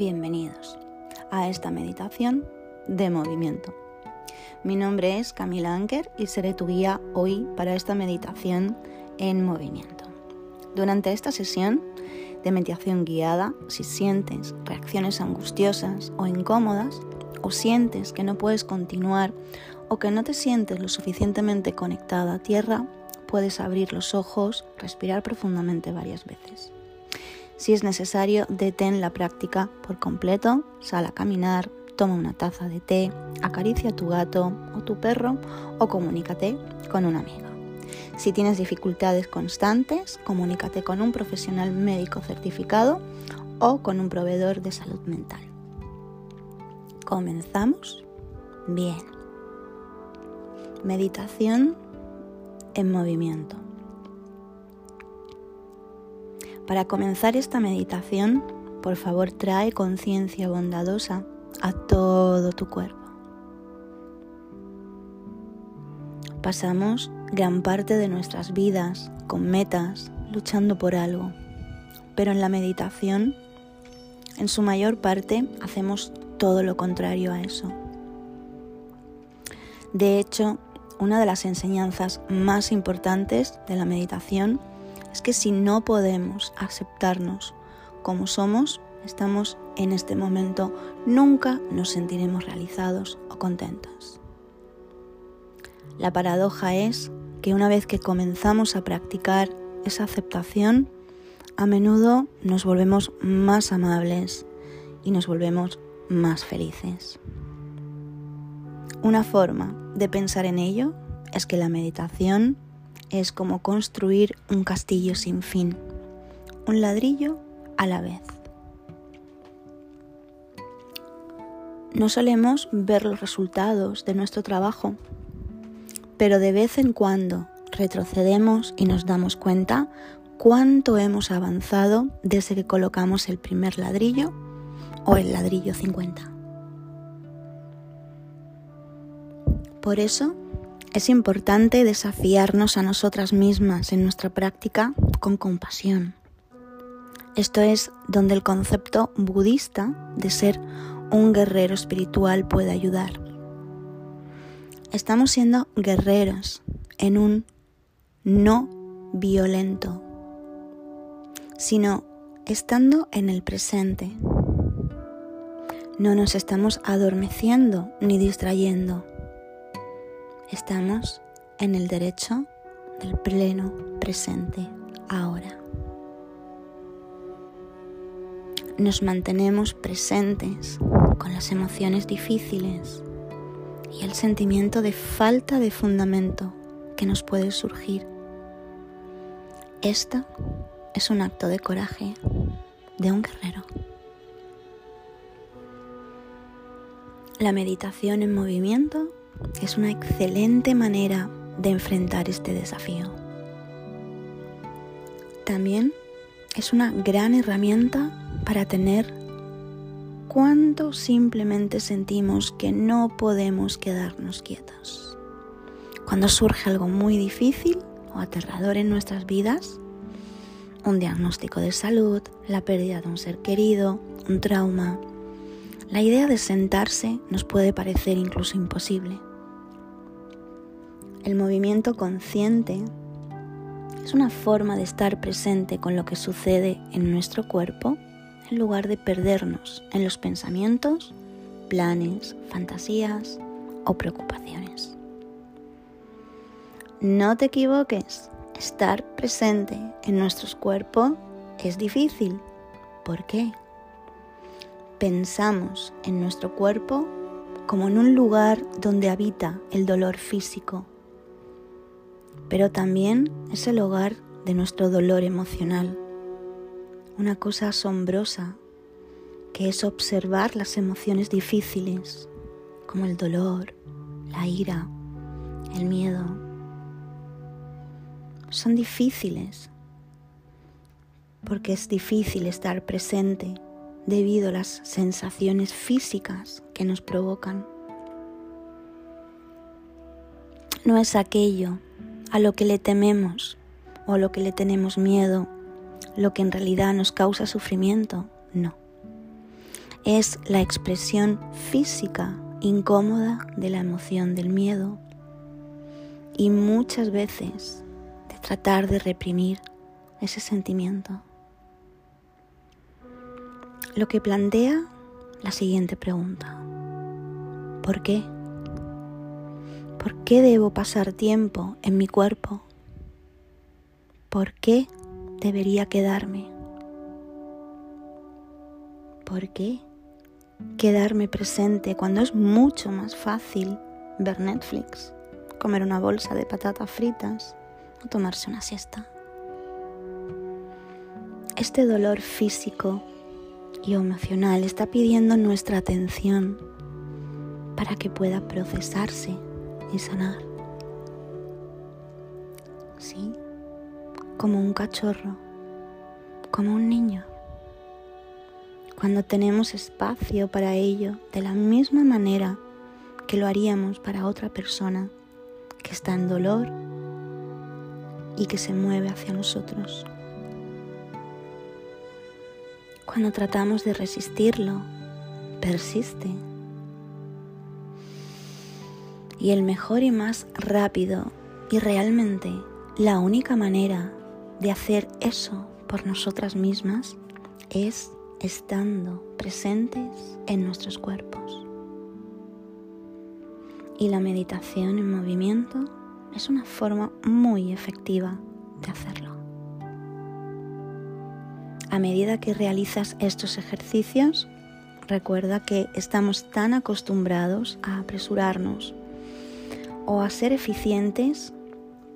bienvenidos a esta meditación de movimiento. Mi nombre es Camila Anker y seré tu guía hoy para esta meditación en movimiento. Durante esta sesión de meditación guiada, si sientes reacciones angustiosas o incómodas, o sientes que no puedes continuar o que no te sientes lo suficientemente conectada a tierra, puedes abrir los ojos, respirar profundamente varias veces. Si es necesario, detén la práctica por completo, sal a caminar, toma una taza de té, acaricia a tu gato o tu perro o comunícate con un amigo. Si tienes dificultades constantes, comunícate con un profesional médico certificado o con un proveedor de salud mental. ¿Comenzamos? Bien. Meditación en movimiento. Para comenzar esta meditación, por favor trae conciencia bondadosa a todo tu cuerpo. Pasamos gran parte de nuestras vidas con metas, luchando por algo, pero en la meditación, en su mayor parte, hacemos todo lo contrario a eso. De hecho, una de las enseñanzas más importantes de la meditación es que si no podemos aceptarnos como somos, estamos en este momento, nunca nos sentiremos realizados o contentos. La paradoja es que una vez que comenzamos a practicar esa aceptación, a menudo nos volvemos más amables y nos volvemos más felices. Una forma de pensar en ello es que la meditación es como construir un castillo sin fin, un ladrillo a la vez. No solemos ver los resultados de nuestro trabajo, pero de vez en cuando retrocedemos y nos damos cuenta cuánto hemos avanzado desde que colocamos el primer ladrillo o el ladrillo 50. Por eso es importante desafiarnos a nosotras mismas en nuestra práctica con compasión. Esto es donde el concepto budista de ser un guerrero espiritual puede ayudar. Estamos siendo guerreros en un no violento, sino estando en el presente. No nos estamos adormeciendo ni distrayendo Estamos en el derecho del pleno presente ahora. Nos mantenemos presentes con las emociones difíciles y el sentimiento de falta de fundamento que nos puede surgir. Esto es un acto de coraje de un guerrero. La meditación en movimiento es una excelente manera de enfrentar este desafío. También es una gran herramienta para tener cuánto simplemente sentimos que no podemos quedarnos quietos. Cuando surge algo muy difícil o aterrador en nuestras vidas, un diagnóstico de salud, la pérdida de un ser querido, un trauma, la idea de sentarse nos puede parecer incluso imposible. El movimiento consciente es una forma de estar presente con lo que sucede en nuestro cuerpo en lugar de perdernos en los pensamientos, planes, fantasías o preocupaciones. No te equivoques, estar presente en nuestro cuerpo es difícil. ¿Por qué? Pensamos en nuestro cuerpo como en un lugar donde habita el dolor físico pero también es el hogar de nuestro dolor emocional. Una cosa asombrosa que es observar las emociones difíciles, como el dolor, la ira, el miedo. Son difíciles porque es difícil estar presente debido a las sensaciones físicas que nos provocan. No es aquello a lo que le tememos o a lo que le tenemos miedo, lo que en realidad nos causa sufrimiento, no. es la expresión física incómoda de la emoción del miedo y muchas veces de tratar de reprimir ese sentimiento. Lo que plantea la siguiente pregunta. ¿Por qué? ¿Por qué debo pasar tiempo en mi cuerpo? ¿Por qué debería quedarme? ¿Por qué quedarme presente cuando es mucho más fácil ver Netflix, comer una bolsa de patatas fritas o tomarse una siesta? Este dolor físico y emocional está pidiendo nuestra atención para que pueda procesarse y sanar. Sí, como un cachorro, como un niño. Cuando tenemos espacio para ello de la misma manera que lo haríamos para otra persona que está en dolor y que se mueve hacia nosotros. Cuando tratamos de resistirlo, persiste. Y el mejor y más rápido y realmente la única manera de hacer eso por nosotras mismas es estando presentes en nuestros cuerpos. Y la meditación en movimiento es una forma muy efectiva de hacerlo. A medida que realizas estos ejercicios, recuerda que estamos tan acostumbrados a apresurarnos o a ser eficientes,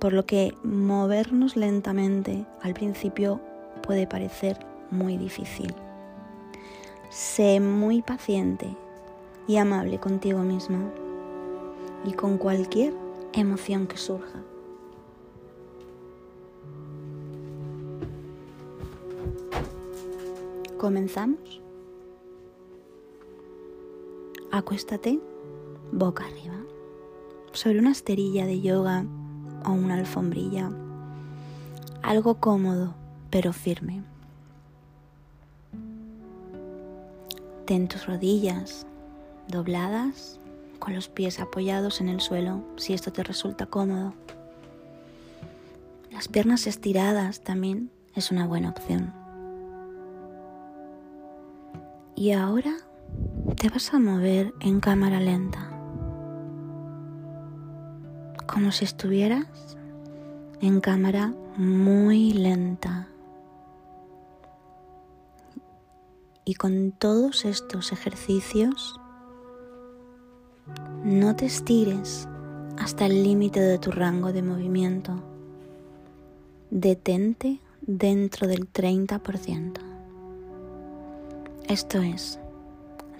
por lo que movernos lentamente al principio puede parecer muy difícil. Sé muy paciente y amable contigo misma y con cualquier emoción que surja. ¿Comenzamos? Acuéstate boca arriba sobre una esterilla de yoga o una alfombrilla. Algo cómodo pero firme. Ten tus rodillas dobladas con los pies apoyados en el suelo si esto te resulta cómodo. Las piernas estiradas también es una buena opción. Y ahora te vas a mover en cámara lenta, como si estuvieras en cámara muy lenta. Y con todos estos ejercicios, no te estires hasta el límite de tu rango de movimiento. Detente dentro del 30%. Esto es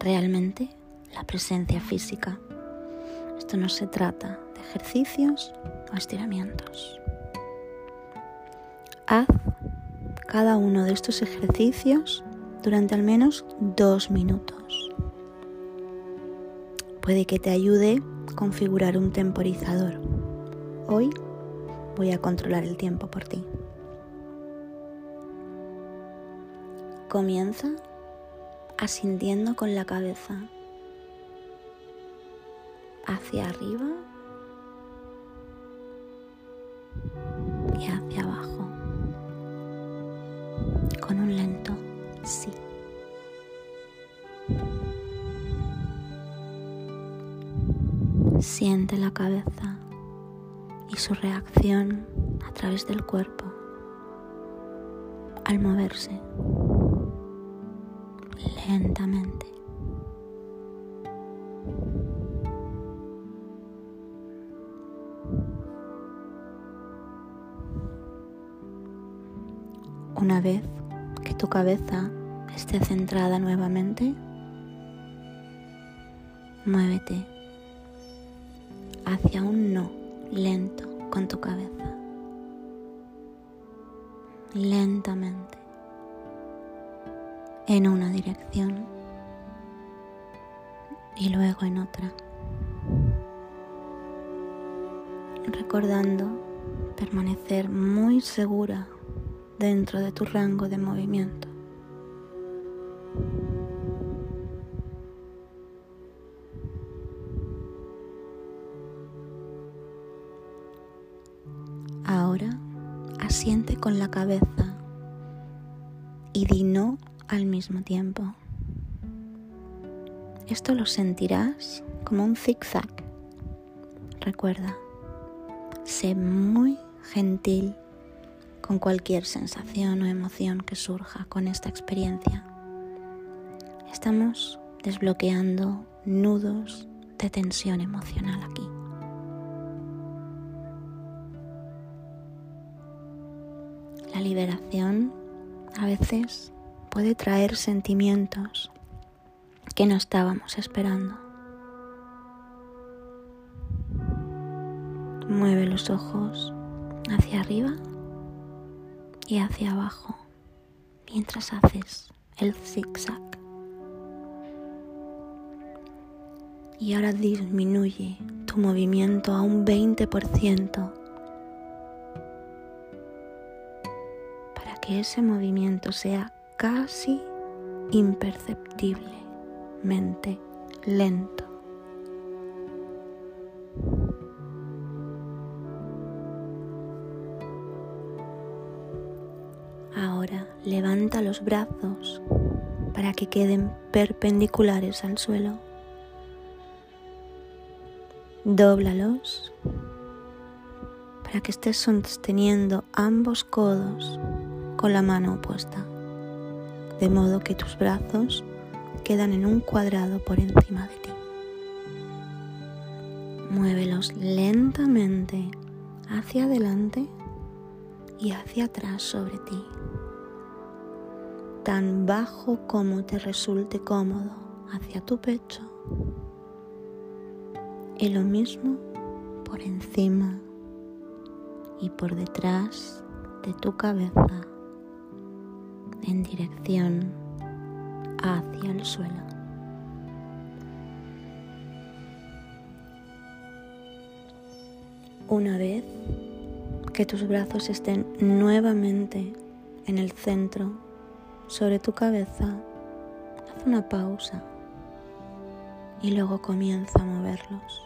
realmente la presencia física. Esto no se trata de ejercicios o estiramientos. Haz cada uno de estos ejercicios durante al menos dos minutos. Puede que te ayude configurar un temporizador. Hoy voy a controlar el tiempo por ti. Comienza asintiendo con la cabeza. Hacia arriba. Y hacia abajo. Con un lento sí. Siente la cabeza y su reacción a través del cuerpo al moverse lentamente. Una vez que tu cabeza esté centrada nuevamente, muévete hacia un no lento con tu cabeza. Lentamente en una dirección y luego en otra, recordando permanecer muy segura dentro de tu rango de movimiento. Ahora asiente con la cabeza y di no al mismo tiempo. Esto lo sentirás como un zigzag. Recuerda, sé muy gentil con cualquier sensación o emoción que surja con esta experiencia. Estamos desbloqueando nudos de tensión emocional aquí. La liberación a veces puede traer sentimientos que no estábamos esperando. Mueve los ojos hacia arriba y hacia abajo mientras haces el zigzag. Y ahora disminuye tu movimiento a un 20% para que ese movimiento sea casi imperceptiblemente lento. Ahora levanta los brazos para que queden perpendiculares al suelo. Dóblalos para que estés sosteniendo ambos codos con la mano opuesta, de modo que tus brazos quedan en un cuadrado por encima de ti. Muévelos lentamente hacia adelante y hacia atrás sobre ti, tan bajo como te resulte cómodo hacia tu pecho y lo mismo por encima y por detrás de tu cabeza en dirección hacia el suelo. Una vez que tus brazos estén nuevamente en el centro sobre tu cabeza, haz una pausa y luego comienza a moverlos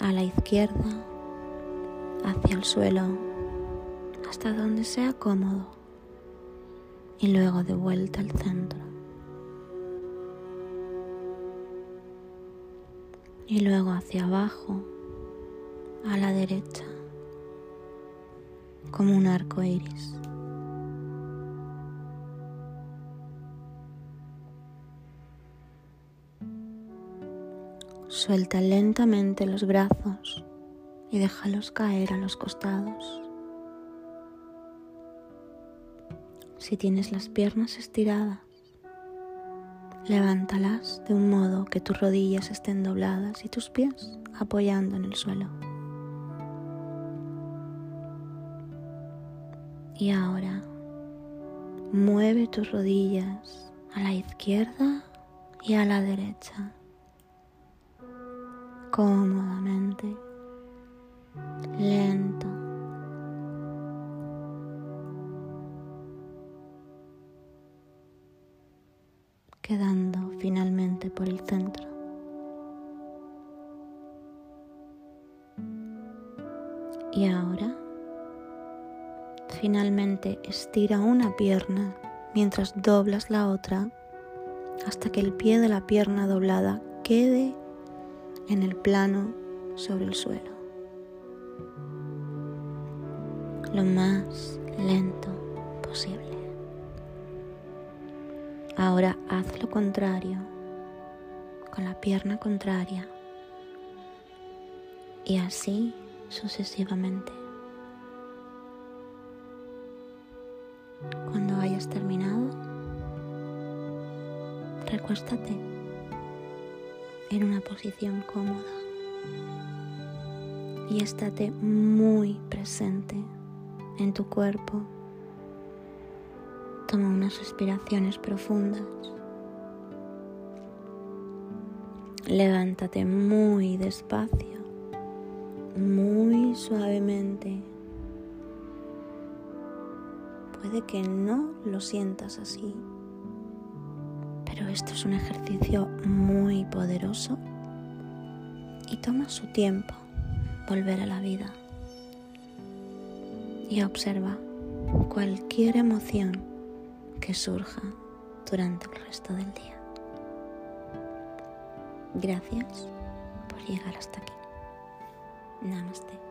a la izquierda, hacia el suelo, hasta donde sea cómodo y luego de vuelta al centro. Y luego hacia abajo, a la derecha como un arco iris. Suelta lentamente los brazos y déjalos caer a los costados. Si tienes las piernas estiradas, levántalas de un modo que tus rodillas estén dobladas y tus pies apoyando en el suelo. Y ahora mueve tus rodillas a la izquierda y a la derecha cómodamente, lento. Quedando finalmente por el centro. Y ahora Finalmente estira una pierna mientras doblas la otra hasta que el pie de la pierna doblada quede en el plano sobre el suelo. Lo más lento posible. Ahora haz lo contrario con la pierna contraria y así sucesivamente. Cuando hayas terminado, recuéstate en una posición cómoda y estate muy presente en tu cuerpo. Toma unas respiraciones profundas. Levántate muy despacio, muy suavemente Puede que no lo sientas así, pero esto es un ejercicio muy poderoso y toma su tiempo volver a la vida. y observa cualquier emoción que surja durante el resto del día. Gracias por llegar hasta aquí. Namaste.